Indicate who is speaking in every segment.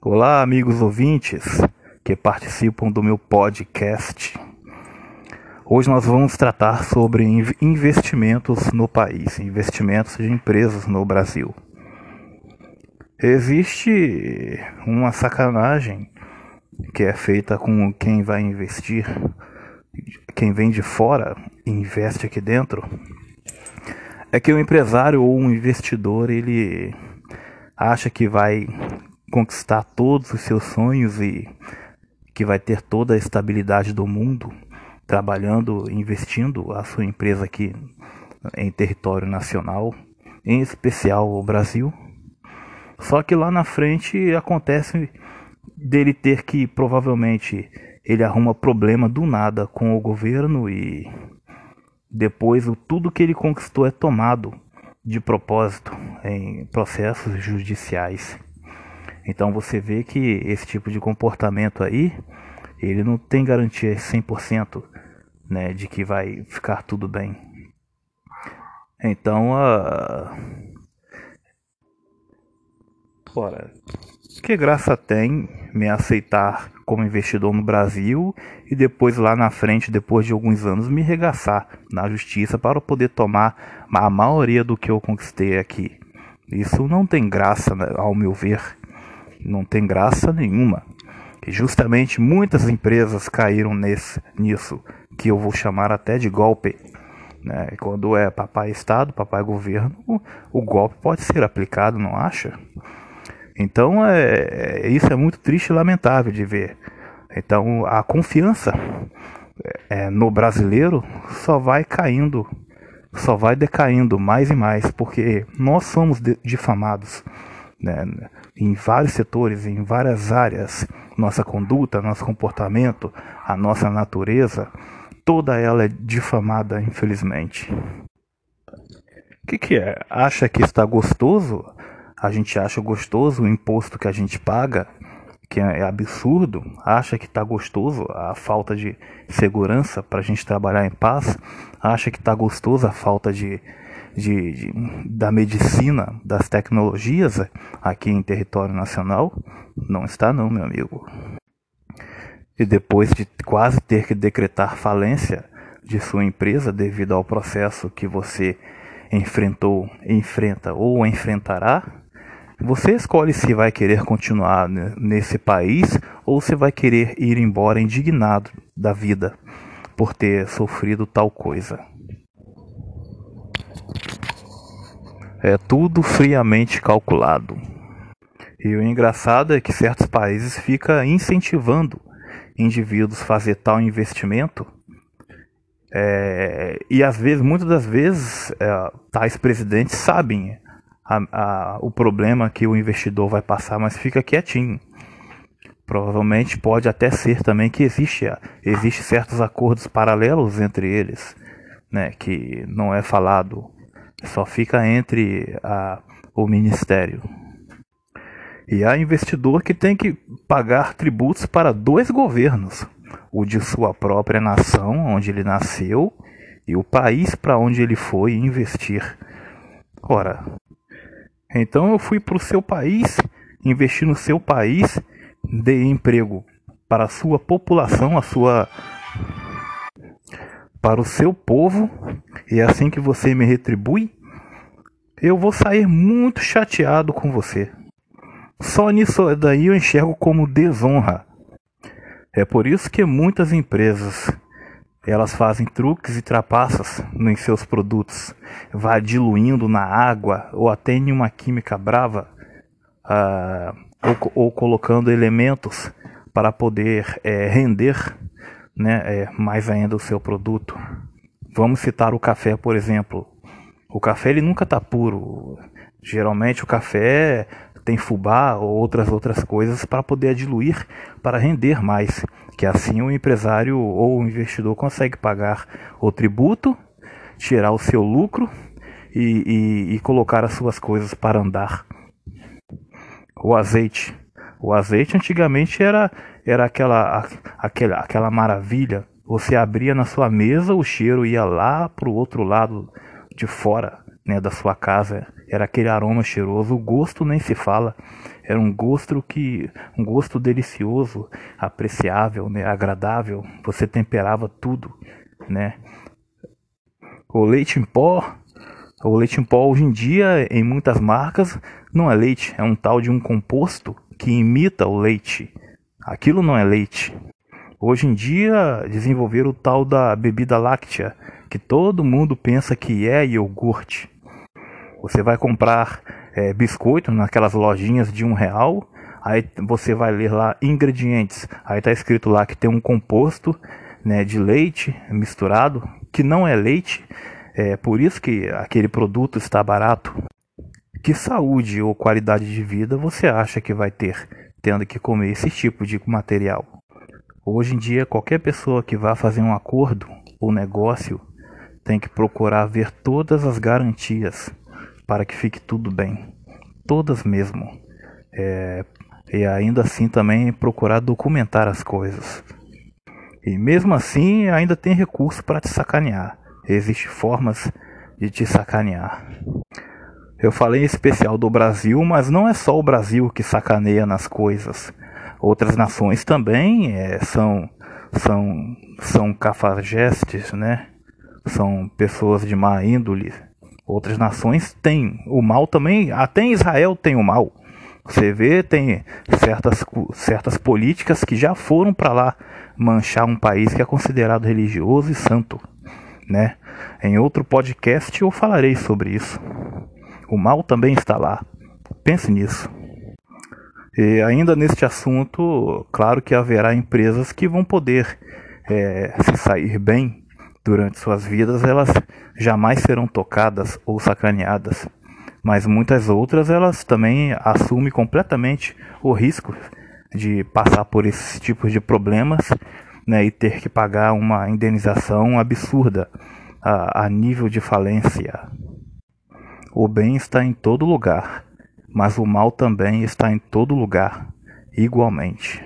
Speaker 1: Olá, amigos ouvintes que participam do meu podcast. Hoje nós vamos tratar sobre investimentos no país, investimentos de empresas no Brasil. Existe uma sacanagem que é feita com quem vai investir, quem vem de fora e investe aqui dentro. É que o empresário ou um investidor ele acha que vai conquistar todos os seus sonhos e que vai ter toda a estabilidade do mundo trabalhando, investindo a sua empresa aqui em território nacional, em especial o Brasil. Só que lá na frente acontece dele ter que provavelmente ele arruma problema do nada com o governo e depois tudo que ele conquistou é tomado de propósito em processos judiciais. Então você vê que esse tipo de comportamento aí, ele não tem garantia 100% né, de que vai ficar tudo bem. Então, uh... Ora, que graça tem me aceitar como investidor no Brasil e depois lá na frente, depois de alguns anos, me regaçar na justiça para poder tomar a maioria do que eu conquistei aqui? Isso não tem graça, né, ao meu ver não tem graça nenhuma. E justamente muitas empresas caíram nesse, nisso, que eu vou chamar até de golpe. Né? Quando é papai Estado, papai governo, o golpe pode ser aplicado, não acha? Então é, é, isso é muito triste e lamentável de ver. Então a confiança é, no brasileiro só vai caindo, só vai decaindo mais e mais, porque nós somos difamados né, em vários setores, em várias áreas, nossa conduta, nosso comportamento, a nossa natureza, toda ela é difamada, infelizmente. O que, que é? Acha que está gostoso? A gente acha gostoso o imposto que a gente paga, que é absurdo. Acha que está gostoso a falta de segurança para a gente trabalhar em paz. Acha que está gostoso a falta de de, de, da medicina, das tecnologias aqui em território nacional? Não está não, meu amigo. E depois de quase ter que decretar falência de sua empresa devido ao processo que você enfrentou, enfrenta ou enfrentará, você escolhe se vai querer continuar nesse país ou se vai querer ir embora indignado da vida por ter sofrido tal coisa. É tudo friamente calculado. E o engraçado é que certos países ficam incentivando indivíduos a fazer tal investimento. É, e às vezes, muitas das vezes, é, tais presidentes sabem a, a, o problema que o investidor vai passar, mas fica quietinho. Provavelmente pode até ser também que existe, existe certos acordos paralelos entre eles, né, que não é falado só fica entre a, o ministério. E há investidor que tem que pagar tributos para dois governos: o de sua própria nação, onde ele nasceu, e o país para onde ele foi investir. Ora, então eu fui para o seu país, investi no seu país, dei emprego para a sua população, a sua para o seu povo, e é assim que você me retribui, eu vou sair muito chateado com você. Só nisso daí eu enxergo como desonra. É por isso que muitas empresas elas fazem truques e trapaças em seus produtos, vai diluindo na água ou até em uma química brava, uh, ou, ou, colocando elementos para poder é, render né, é, mais ainda o seu produto. Vamos citar o café, por exemplo. O café ele nunca está puro. Geralmente o café tem fubá ou outras outras coisas para poder diluir para render mais, que assim o empresário ou o investidor consegue pagar o tributo, tirar o seu lucro e, e, e colocar as suas coisas para andar. O azeite, o azeite antigamente era era aquela aquela aquela maravilha. Você abria na sua mesa, o cheiro ia lá para o outro lado de fora né, da sua casa. era aquele aroma cheiroso, o gosto nem se fala. Era um gosto que um gosto delicioso, apreciável, né, agradável. Você temperava tudo, né? O leite em pó, o leite em pó hoje em dia em muitas marcas não é leite, é um tal de um composto que imita o leite. Aquilo não é leite. Hoje em dia desenvolveram o tal da bebida láctea, que todo mundo pensa que é iogurte. Você vai comprar é, biscoito naquelas lojinhas de um real, aí você vai ler lá ingredientes, aí está escrito lá que tem um composto né, de leite misturado, que não é leite, é por isso que aquele produto está barato. Que saúde ou qualidade de vida você acha que vai ter tendo que comer esse tipo de material? Hoje em dia, qualquer pessoa que vá fazer um acordo ou negócio tem que procurar ver todas as garantias para que fique tudo bem, todas mesmo. É, e ainda assim também procurar documentar as coisas. E mesmo assim, ainda tem recurso para te sacanear. Existem formas de te sacanear. Eu falei em especial do Brasil, mas não é só o Brasil que sacaneia nas coisas. Outras nações também é, são são são cafajestes, né? São pessoas de má índole. Outras nações têm o mal também. Até em Israel tem o mal. Você vê, tem certas, certas políticas que já foram para lá manchar um país que é considerado religioso e santo, né? Em outro podcast eu falarei sobre isso. O mal também está lá. Pense nisso. E ainda neste assunto, claro que haverá empresas que vão poder é, se sair bem durante suas vidas, elas jamais serão tocadas ou sacaneadas. Mas muitas outras elas também assumem completamente o risco de passar por esses tipos de problemas né, e ter que pagar uma indenização absurda a, a nível de falência. O bem está em todo lugar mas o mal também está em todo lugar, igualmente.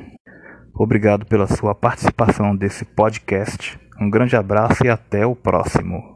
Speaker 1: Obrigado pela sua participação desse podcast. Um grande abraço e até o próximo.